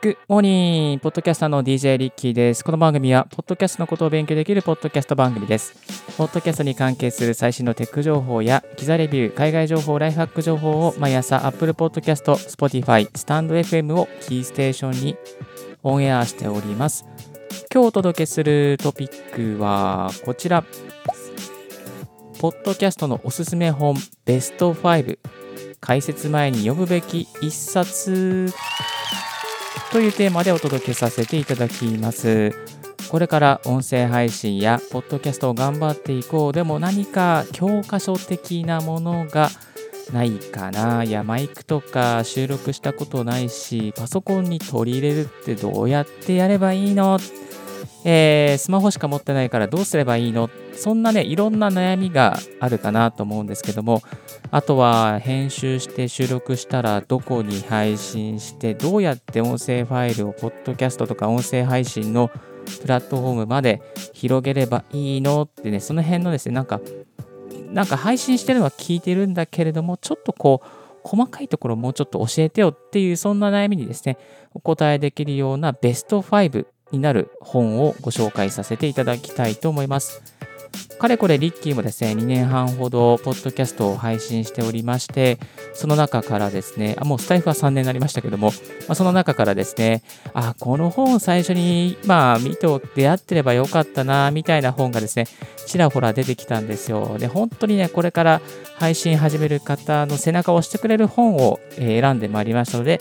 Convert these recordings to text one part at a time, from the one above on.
グモーニングポッドキャスターの DJ リッキーです。この番組は、ポッドキャストのことを勉強できるポッドキャスト番組です。ポッドキャストに関係する最新のテック情報や、機材レビュー、海外情報、ライフハック情報を毎朝 Apple Podcast、Spotify、スタンド FM をキーステーションにオンエアしております。今日お届けするトピックはこちら。ポッドキャストのおすすめ本ベスト5解説前に読むべき一冊というテーマでお届けさせていただきます。これから音声配信やポッドキャストを頑張っていこうでも何か教科書的なものがないかないやマイクとか収録したことないしパソコンに取り入れるってどうやってやればいいの？えー、スマホしか持ってないからどうすればいいの？そんなね、いろんな悩みがあるかなと思うんですけども、あとは編集して収録したらどこに配信して、どうやって音声ファイルをポッドキャストとか音声配信のプラットフォームまで広げればいいの？ってね、その辺のですね、なんか、なんか配信してるのは聞いてるんだけれども、ちょっとこう、細かいところもうちょっと教えてよっていう、そんな悩みにですね、お答えできるようなベスト5になる本をご紹介させていただきたいと思います。かれこれリッキーもですね、2年半ほどポッドキャストを配信しておりまして、その中からですね、あもうスタイフは3年になりましたけども、まあ、その中からですね、あ、この本を最初に、まあ、見て出会ってればよかったな、みたいな本がですね、ちらほら出てきたんですよ。で、本当にね、これから配信始める方の背中を押してくれる本を選んでまいりましたので、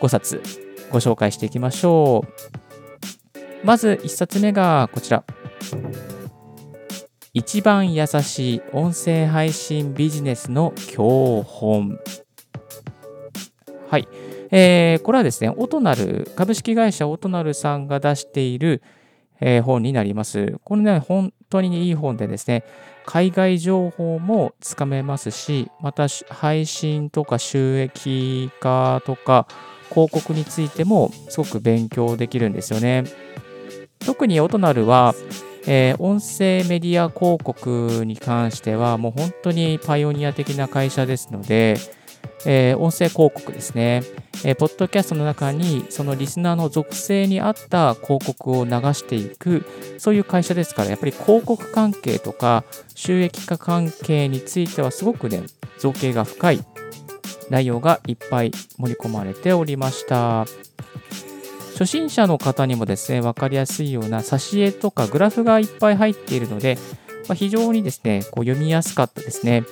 5冊ご紹介していきましょう。まず1冊目がこちら。一番優しい音声配信ビジネスの教本。はい。えー、これはですね、オトナル、株式会社オトナルさんが出している、えー、本になります。これね、本当にいい本でですね、海外情報もつかめますし、また配信とか収益化とか広告についてもすごく勉強できるんですよね。特にオトナルは、えー、音声メディア広告に関しては、もう本当にパイオニア的な会社ですので、えー、音声広告ですね、えー、ポッドキャストの中にそのリスナーの属性に合った広告を流していく、そういう会社ですから、やっぱり広告関係とか収益化関係についてはすごくね、造形が深い内容がいっぱい盛り込まれておりました。初心者の方にもですね、分かりやすいような挿絵とかグラフがいっぱい入っているので、まあ、非常にですね、こう読みやすかったですね。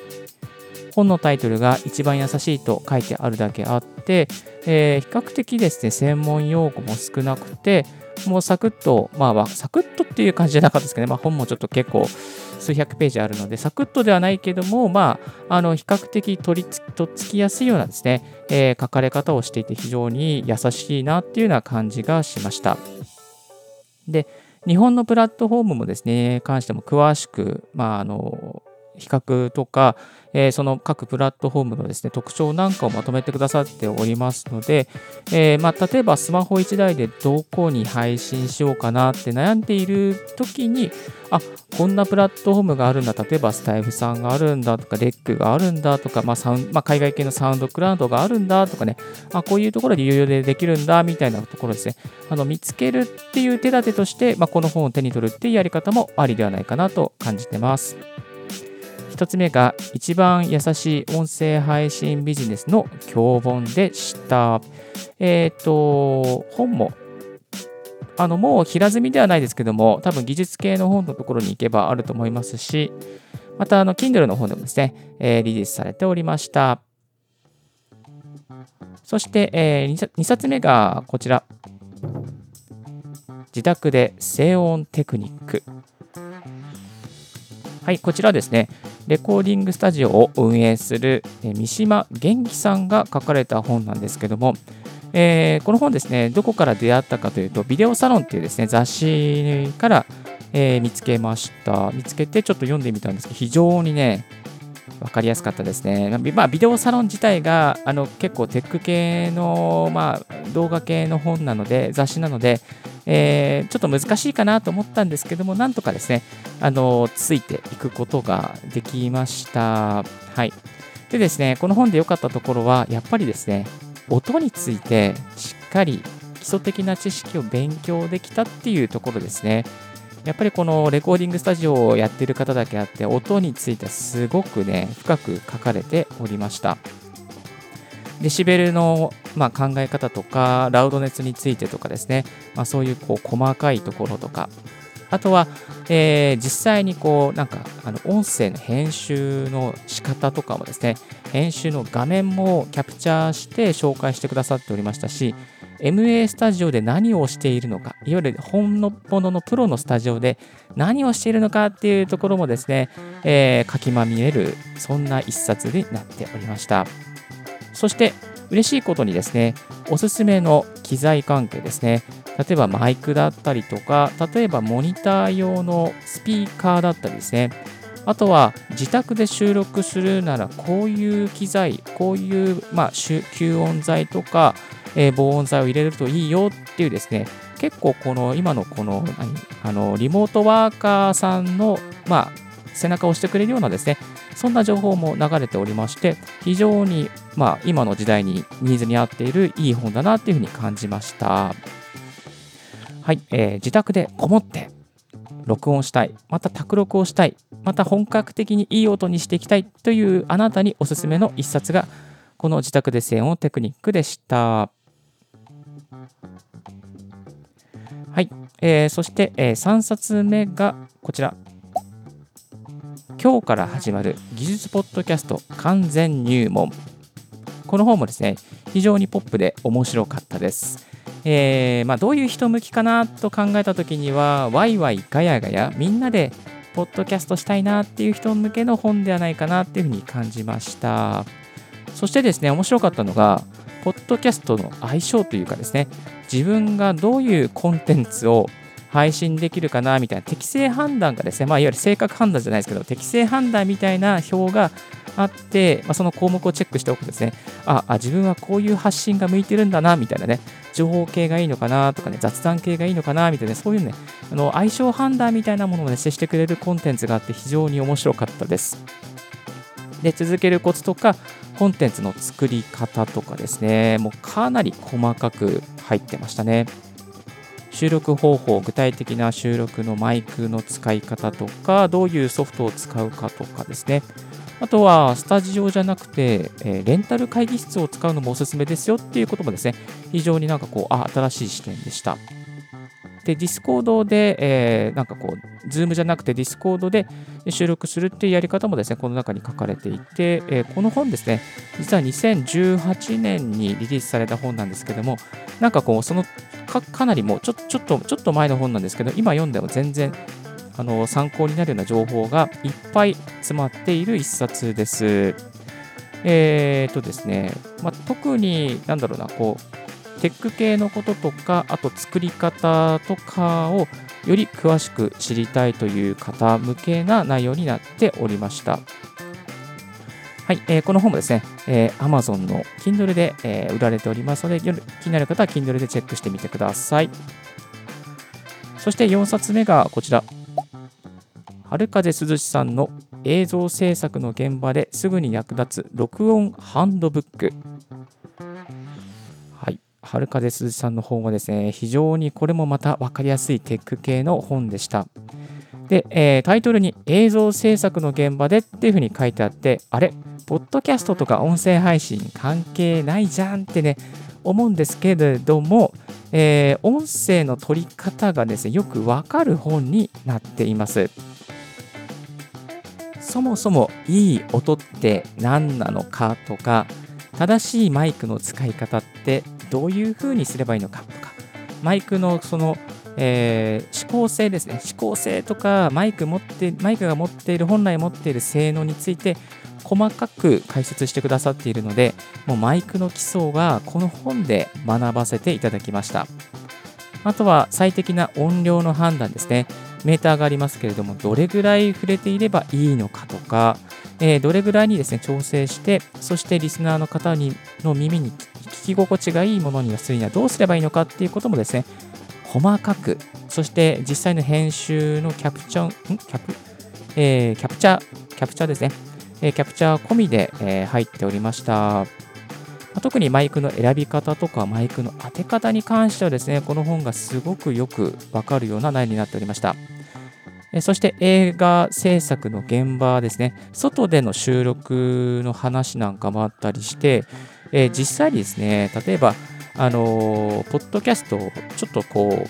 本のタイトルが一番優しいと書いてあるだけあって、えー、比較的ですね、専門用語も少なくて、もうサクッと、まあ、サクッとっていう感じじゃなかったですけどね、まあ、本もちょっと結構数百ページあるので、サクッとではないけども、まあ、あの比較的取りとっつきやすいようなですね、えー、書かれ方をしていて非常に優しいなっていうような感じがしました。で、日本のプラットフォームもですね、関しても詳しく、まあ、あの、比較とか、えー、その各プラットフォームのですね、特徴なんかをまとめてくださっておりますので、えー、まあ、例えばスマホ1台でどこに配信しようかなって悩んでいる時に、あ、こんなプラットフォームがあるんだ、例えばスタイフさんがあるんだとか、レックがあるんだとか、まあサウンまあ、海外系のサウンドクラウドがあるんだとかね、あ、こういうところで有料でできるんだみたいなところですね、あの見つけるっていう手立てとして、まあ、この本を手に取るっていうやり方もありではないかなと感じてます。1つ目が一番優しい音声配信ビジネスの教本でした。えっ、ー、と、本も、あの、もう平積みではないですけども、多分技術系の本のところに行けばあると思いますし、また、あの、Kindle の本でもですね、えー、リリースされておりました。そして、えー、2冊目がこちら。自宅で静音テクニック。はい、こちらですね、レコーディングスタジオを運営する三島元気さんが書かれた本なんですけども、えー、この本ですね、どこから出会ったかというと、ビデオサロンっていうですね、雑誌から、えー、見つけました。見つけてちょっと読んでみたんですけど、非常にね、分かりやすかったですね。まあ、ビデオサロン自体があの結構テック系の、まあ、動画系の本なので、雑誌なので、えー、ちょっと難しいかなと思ったんですけども、なんとかですね、あのついていくことができました。はい。でですね、この本で良かったところは、やっぱりですね、音についてしっかり基礎的な知識を勉強できたっていうところですね。やっぱりこのレコーディングスタジオをやってる方だけあって、音についてはすごくね、深く書かれておりました。デシベルの、ま、考え方とか、ラウド熱についてとかですね、まあ、そういうこう細かいところとか、あとは、えー、実際にこう、なんか、あの音声の編集の仕方とかもですね、編集の画面もキャプチャーして紹介してくださっておりましたし、MA スタジオで何をしているのか、いわゆる本物のプロのスタジオで何をしているのかっていうところもですね、えー、かきまみれる、そんな一冊になっておりました。そして、嬉しいことにですね、おすすめの機材関係ですね、例えばマイクだったりとか、例えばモニター用のスピーカーだったりですね、あとは自宅で収録するならこういう機材、こういう、まあ、吸音材とか、えー、防音材を入れるといいよっていうですね、結構この今のこの何あのリモートワーカーさんの、まあ、背中を押してくれるようなですね、そんな情報も流れておりまして、非常に、まあ、今の時代にニーズに合っているいい本だなっていうふうに感じました。はい、えー、自宅でこもって録音したい、また卓録をしたい、また本格的にいい音にしていきたいというあなたにおすすめの一冊が、この自宅で静音テクニックでした。はい、えー、そして、えー、3冊目がこちら。今日から始まる技術ポッドキャスト完全入門。この本もですね、非常にポップで面白かったです。えーまあ、どういう人向きかなと考えた時には、ワイワイガヤガヤ、みんなでポッドキャストしたいなっていう人向けの本ではないかなっていうふうに感じました。そしてですね、面白かったのが、ポッドキャストの相性というかですね、自分がどういうコンテンツを配信できるかなみたいな適正判断がですね、まあ、いわゆる性格判断じゃないですけど、適正判断みたいな表があって、まあ、その項目をチェックしておくとですね、ああ、自分はこういう発信が向いてるんだなみたいなね、情報系がいいのかなとかね、雑談系がいいのかなみたいな、ねそういうね、あの相性判断みたいなものをね、接してくれるコンテンツがあって非常に面白かったです。で、続けるコツとか、コンテンツの作り方とかですね、もうかなり細かく入ってましたね。収録方法、具体的な収録のマイクの使い方とか、どういうソフトを使うかとかですね。あとは、スタジオじゃなくて、え、レンタル会議室を使うのもおすすめですよっていうこともですね、非常になんかこう、あ、新しい視点でした。で、 Discord で、えー、なんかこう、 Zoom じゃなくて Discord で収録するっていうやり方もですね、この中に書かれていて、えー、この本ですね、実は2018年にリリースされた本なんですけども、なんかこう、そのかかなりもうちょちょっと、ちょっと前の本なんですけど、今読んでも全然あの参考になるような情報がいっぱい詰まっている一冊です。えー、とですね、まあ、特に、なんだろうな、こう、テック系のこととか、あと作り方とかをより詳しく知りたいという方向けな内容になっておりました。はい、えー、この本もですね、えー、Amazon の Kindle で、えー、売られておりますので、気になる方は Kindle でチェックしてみてください。そして4冊目がこちら。春風涼しさんの映像制作の現場ですぐに役立つ録音ハンドブック。春風鈴さんの本はですね、非常にこれもまた分かりやすいテック系の本でした。で、えー、タイトルに映像制作の現場でっていうふうに書いてあって、あれ、ポッドキャストとか音声配信関係ないじゃんってね、思うんですけれども、えー、音声の取り方がですね、よくわかる本になっています。そもそもいい音って何なのかとか、正しいマイクの使い方ってどういうふうにすればいいのかとか、マイクのその、えー、指向性ですね、指向性とかマイク持ってマイクが持っている、本来持っている性能について細かく解説してくださっているので、もうマイクの基礎がこの本で学ばせていただきました。あとは最適な音量の判断ですね。メーターがありますけれども、どれぐらい触れていればいいのかとか、えー、どれぐらいにですね、調整して、そしてリスナーの方にの耳に聞き心地がいいものにするにはどうすればいいのかっていうこともですね、細かく、そして実際の編集のキャプチャー、ん？キャプ、えー、キャプチャー、キャプチャーですね、えー、キャプチャー込みで、えー、入っておりました。特にマイクの選び方とかマイクの当て方に関してはですね、この本がすごくよくわかるような内容になっておりました。そして映画制作の現場ですね、外での収録の話なんかもあったりして、え実際にですね、例えば、あのポッドキャストをちょっとこ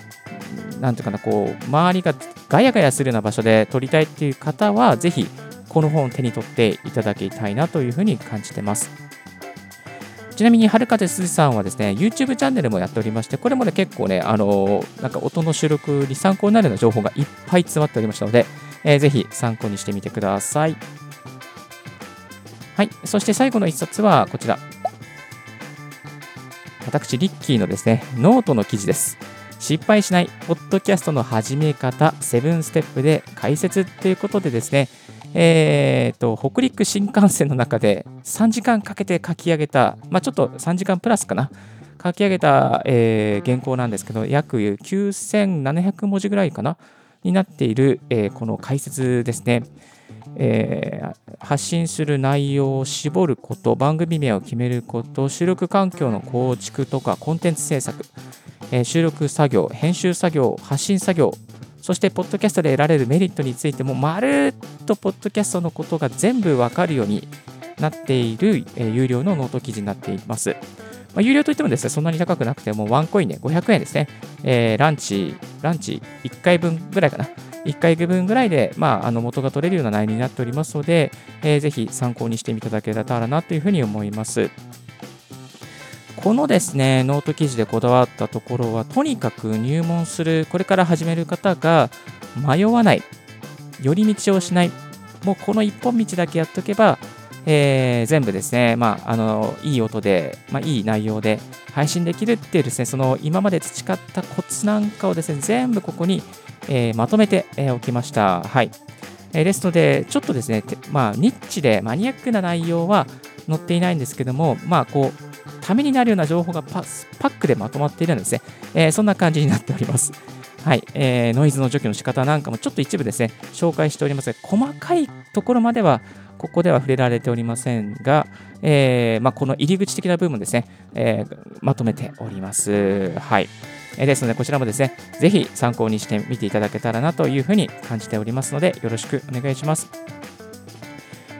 う、なんていうかな、こう、周りがガヤガヤするような場所で撮りたいっていう方は、ぜひ、この本を手に取っていただきたいなというふうに感じてます。ちなみに、はるかですずさんはですね、YouTube チャンネルもやっておりまして、これもね、結構ね、あのなんか音の収録に参考になるような情報がいっぱい詰まっておりましたので、えー、ぜひ参考にしてみてください。はい、そして最後の一冊はこちら。私、リッキーのですね、ノートの記事です。失敗しない、ポッドキャストの始め方、7ステップで解説ということでですね、えーと、北陸新幹線の中で3時間かけて書き上げた、まあ、ちょっと3時間プラスかな、書き上げた、えー、原稿なんですけど、約9700文字ぐらいかな、になっている、えー、この解説ですね。えー、発信する内容を絞ること、番組名を決めること、収録環境の構築とかコンテンツ制作、えー、収録作業、編集作業、発信作業、そして、ポッドキャストで得られるメリットについても、まるっとポッドキャストのことが全部わかるようになっている、えー、有料のノート記事になっています。まあ、有料といってもですね、そんなに高くなくても、ワンコインで500円ですね。えー、ランチ、ランチ1回分ぐらいかな。1回分ぐらいで、まあ、あの元が取れるような内容になっておりますので、えー、ぜひ参考にしていただけたらなというふうに思います。このですね、ノート記事でこだわったところは、とにかく入門する、これから始める方が迷わない、寄り道をしない、もうこの一本道だけやっとけば、えー、全部ですね、まあ、あのいい音で、まあ、いい内容で配信できるっていうですね、その今まで培ったコツなんかをですね、全部ここにえー、まとめてえおきました。はい。え、ですので、ちょっとですね、まあ、ニッチでマニアックな内容は載っていないんですけども、まあ、こう、ためになるような情報がパックでまとまっているんですね。えー、そんな感じになっております。はい、えー、ノイズの除去の仕方なんかもちょっと一部ですね、紹介しておりますが、細かいところまでは、ここでは触れられておりませんが、えーまあ、この入り口的な部分ですね、えー、まとめております。はい。ですので、こちらもですね、ぜひ参考にしてみていただけたらなというふうに感じておりますので、よろしくお願いします。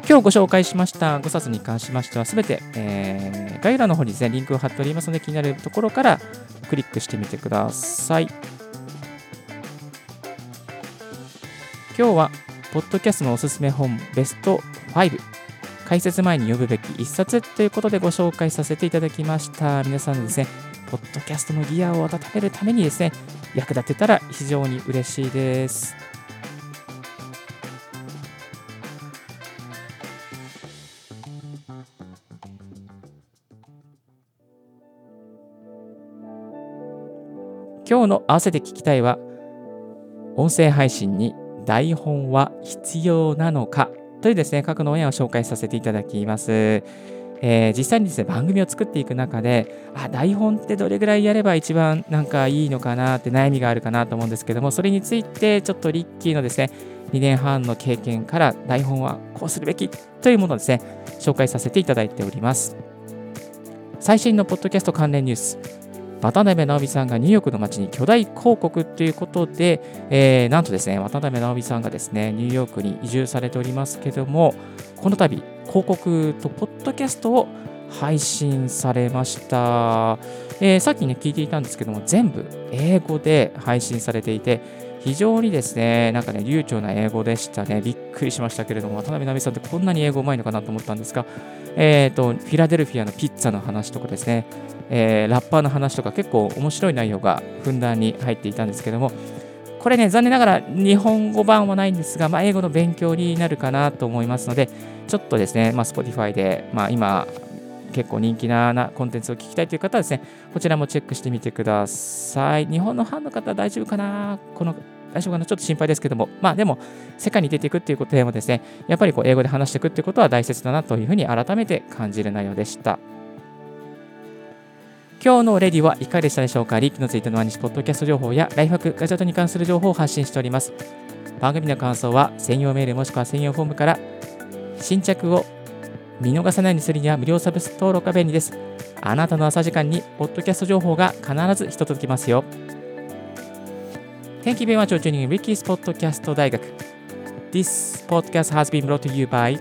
今日ご紹介しました5冊に関しましては、すべて、えー、概要欄の方にですね、リンクを貼っておりますので、気になるところからクリックしてみてください。今日は、ポッドキャストのおすすめ本ベスト5、解説前に読むべき1冊ということでご紹介させていただきました。皆さんですね、ポッドキャストのギアを温めるためにですね、役立てたら非常に嬉しいです。今日の合わせて聞きたいは、音声配信に台本は必要なのかというですね、過去のオンエアを紹介させていただきます。えー、実際にですね番組を作っていく中であ台本ってどれぐらいやれば一番なんかいいのかなって悩みがあるかなと思うんですけどもそれについてちょっとリッキーのですね2年半の経験から台本はこうするべきというものをですね紹介させていただいております最新のポッドキャスト関連ニュース渡辺直美さんがニューヨークの街に巨大広告ということで、えー、なんとですね渡辺直美さんがですねニューヨークに移住されておりますけどもこの度広告とポッドキャストを配信されました、えー、さっきね聞いていたんですけども全部英語で配信されていて非常にですね、なんかね、流暢な英語でしたね。びっくりしましたけれども、渡辺奈美さんってこんなに英語うまいのかなと思ったんですが、え、ー、と、フィラデルフィアのピッツァの話とかですね、えー、ラッパーの話とか結構面白い内容がふんだんに入っていたんですけども、これね、残念ながら日本語版はないんですが、まあ、英語の勉強になるかなと思いますので、ちょっとですね、まあ、Spotify で、まあ、今、結構人気ななコンテンツを聞きたいという方はですね、こちらもチェックしてみてください。日本のファンの方大丈夫かな？この大丈夫かなちょっと心配ですけども、まあでも、世界に出ていくっていうことでもですね、やっぱりこう英語で話していくっていうことは大切だなというふうに改めて感じる内容でした。今日のレディはいかがでしたでしょうか？リークのツイートの毎日ポッドキャスト情報やライフハック、ガジェットに関する情報を発信しております。番組の感想は専用メールもしくは専用フォームから新着を見逃さないようにするには無料サブス登録が便利です。あなたの朝時間にポッドキャスト情報が必ず一つ届きますよ Thank you very much for tuning in Ricky's Podcast 大学 This podcast has been brought to you by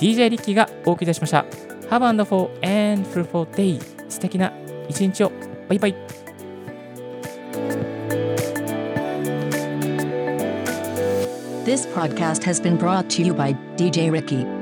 DJ リッキーがお送りいたしました Have a wonderful and fruitful day 素敵な一日をバイバイ This podcast has been brought to you by DJ Ricky.